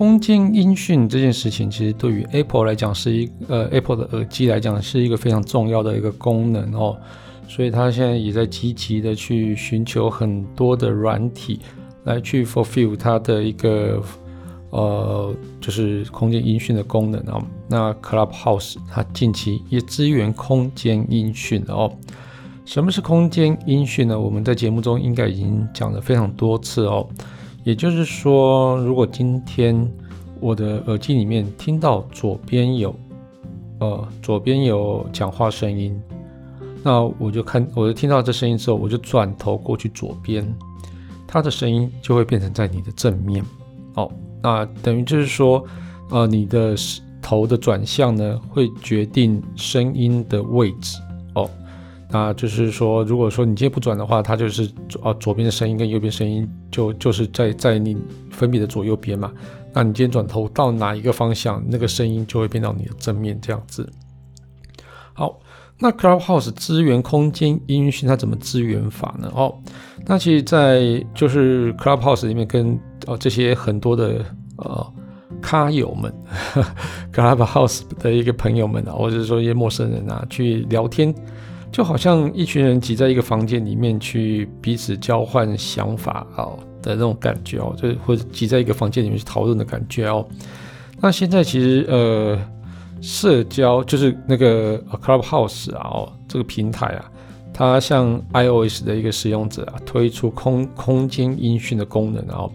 空间音讯这件事情，其实对于 Apple 来讲是一呃 Apple 的耳机来讲是一个非常重要的一个功能哦，所以它现在也在积极的去寻求很多的软体来去 fulfill 它的一个呃就是空间音讯的功能哦。那 Clubhouse 它近期也支援空间音讯哦。什么是空间音讯呢？我们在节目中应该已经讲了非常多次哦。也就是说，如果今天我的耳机里面听到左边有，呃，左边有讲话声音，那我就看，我就听到这声音之后，我就转头过去左边，它的声音就会变成在你的正面，哦，那等于就是说，呃，你的头的转向呢，会决定声音的位置。那就是说，如果说你今天不转的话，它就是左啊左边的声音跟右边声音就就是在在你分别的左右边嘛。那你今天转头到哪一个方向，那个声音就会变到你的正面这样子。好，那 Clubhouse 资源空间音讯，它怎么资源法呢？哦，那其实，在就是 Clubhouse 里面跟哦这些很多的呃咖友们，Clubhouse 的一个朋友们啊，或者说一些陌生人啊，去聊天。就好像一群人挤在一个房间里面去彼此交换想法哦的那种感觉哦，就或者挤在一个房间里面去讨论的感觉哦。那现在其实呃，社交就是那个 Clubhouse 啊哦，这个平台啊，它向 iOS 的一个使用者啊推出空空间音讯的功能哦，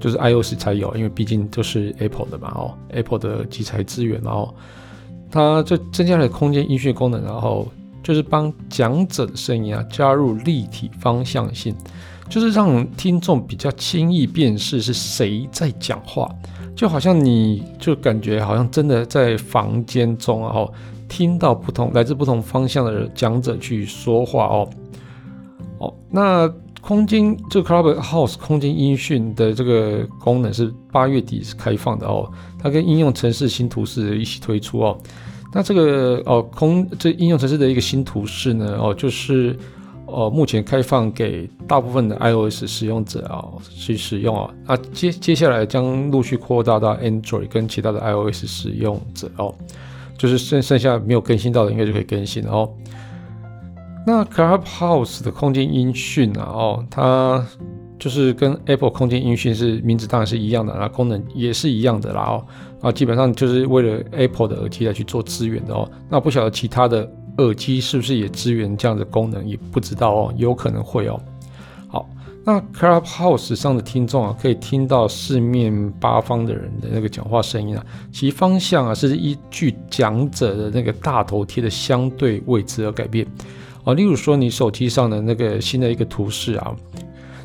就是 iOS 才有，因为毕竟都是 Apple 的嘛哦，Apple 的集材资源，然后它就增加了空间音讯功能，然后。就是帮讲者的声音啊加入立体方向性，就是让听众比较轻易辨识是谁在讲话，就好像你就感觉好像真的在房间中然后听到不同来自不同方向的讲者去说话哦。哦，那空间这个 Clubhouse 空间音讯的这个功能是八月底是开放的哦，它跟应用程式新图示一起推出哦。那这个哦，空这应用程式的一个新图示呢，哦，就是哦，目前开放给大部分的 iOS 使用者啊、哦、去使用啊、哦。那接接下来将陆续扩大到 Android 跟其他的 iOS 使用者哦，就是剩剩下没有更新到的，应该就可以更新了哦。那 Clubhouse 的空间音讯啊，哦，它就是跟 Apple 空间音讯是名字当然是一样的，那功能也是一样的啦哦。啊，基本上就是为了 Apple 的耳机来去做支援的哦。那不晓得其他的耳机是不是也支援这样的功能，也不知道哦，有可能会哦。好，那 Clubhouse 上的听众啊，可以听到四面八方的人的那个讲话声音啊，其方向啊是依据讲者的那个大头贴的相对位置而改变啊。例如说，你手机上的那个新的一个图示啊，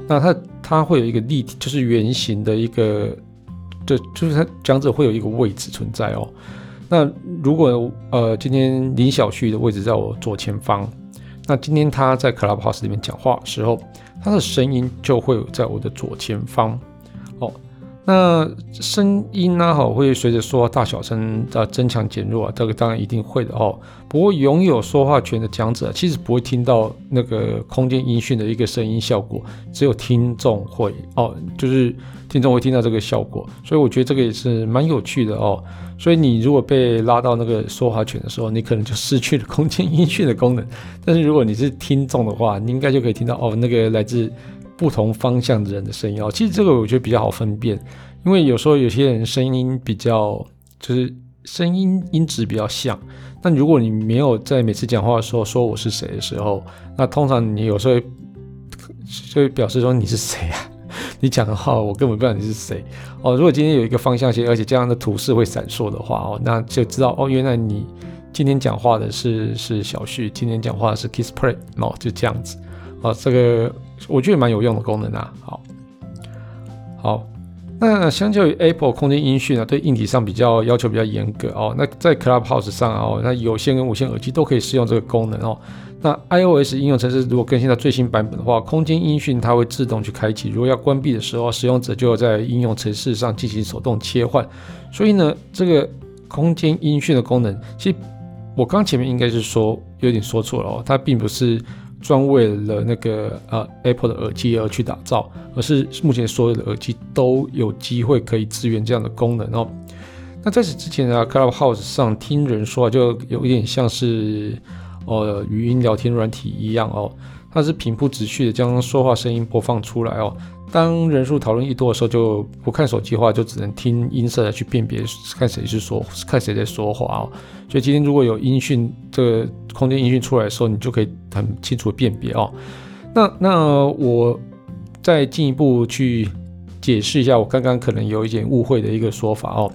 那它它会有一个立体，就是圆形的一个。对，就是它讲者会有一个位置存在哦。那如果呃今天林小旭的位置在我左前方，那今天他在 Clubhouse 里面讲话的时候，他的声音就会在我的左前方。那声音呢，哈，会随着说话大小声的增强减弱，这个当然一定会的哦。不过拥有说话权的讲者其实不会听到那个空间音讯的一个声音效果，只有听众会哦，就是听众会听到这个效果。所以我觉得这个也是蛮有趣的哦。所以你如果被拉到那个说话权的时候，你可能就失去了空间音讯的功能。但是如果你是听众的话，你应该就可以听到哦，那个来自。不同方向的人的声音哦，其实这个我觉得比较好分辨，因为有时候有些人声音比较就是声音音质比较像，那如果你没有在每次讲话的时候说我是谁的时候，那通常你有时候就会表示说你是谁啊？你讲的话我根本不知道你是谁哦。如果今天有一个方向性，而且这样的图示会闪烁的话哦，那就知道哦，原来你今天讲话的是是小旭，今天讲话的是 Kissplay 哦，就这样子哦，这个。我觉得蛮有用的功能啊，好，好，那相较于 Apple 空间音讯啊，对硬体上比较要求比较严格哦。那在 Clubhouse 上哦，那有线跟无线耳机都可以适用这个功能哦。那 iOS 应用程式如果更新到最新版本的话，空间音讯它会自动去开启。如果要关闭的时候，使用者就要在应用程式上进行手动切换。所以呢，这个空间音讯的功能，其实我刚前面应该是说有点说错了哦，它并不是。专为了那个呃 Apple 的耳机而去打造，而是目前所有的耳机都有机会可以支援这样的功能哦。那在此之前呢，Clubhouse 上听人说话就有一点像是呃语音聊天软体一样哦，它是平铺直叙的将说话声音播放出来哦。当人数讨论一多的时候，就不看手机的话，就只能听音色来去辨别看谁是说，看谁在说话哦。所以今天如果有音讯，这个空间音讯出来的时候，你就可以很清楚的辨别哦。那那我再进一步去解释一下，我刚刚可能有一点误会的一个说法哦。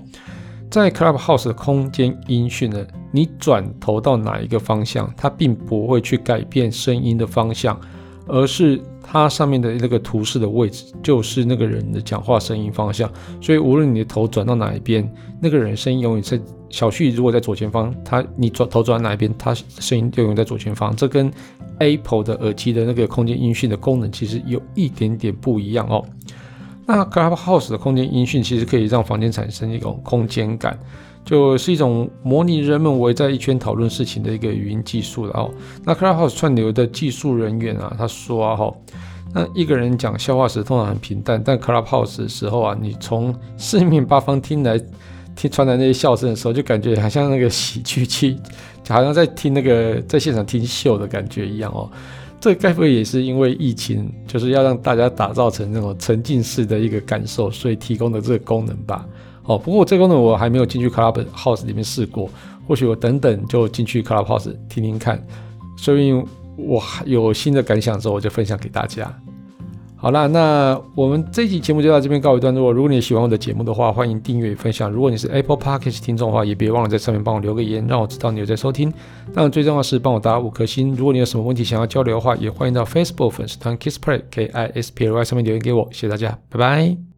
在 Clubhouse 的空间音讯呢，你转头到哪一个方向，它并不会去改变声音的方向，而是。它上面的那个图示的位置就是那个人的讲话声音方向，所以无论你的头转到哪一边，那个人声音永远在。小旭如果在左前方，他你转头转到哪一边，他声音就永远在左前方。这跟 Apple 的耳机的那个空间音讯的功能其实有一点点不一样哦。那 Clubhouse 的空间音讯其实可以让房间产生一种空间感。就是一种模拟人们围在一圈讨论事情的一个语音技术了哦。那 Clubhouse 串流的技术人员啊，他说啊哈，那一个人讲笑话时通常很平淡，但 Clubhouse 的时候啊，你从四面八方听来听传来那些笑声的时候，就感觉好像那个喜剧期，就好像在听那个在现场听秀的感觉一样哦。这该不会也是因为疫情，就是要让大家打造成那种沉浸式的一个感受，所以提供的这个功能吧？哦，不过这个功能我还没有进去 Clubhouse 里面试过，或许我等等就进去 Clubhouse 听听看，所以我有新的感想之后，我就分享给大家。好啦，那我们这一期节目就到这边告一段落。如果你喜欢我的节目的话，欢迎订阅分享。如果你是 Apple Podcast 听众的话，也别忘了在上面帮我留个言，让我知道你有在收听。当然，最重要的是帮我打五颗星。如果你有什么问题想要交流的话，也欢迎到 Facebook 粉丝团 KissPlay K I S P L Y 上面留言给我。谢谢大家，拜拜。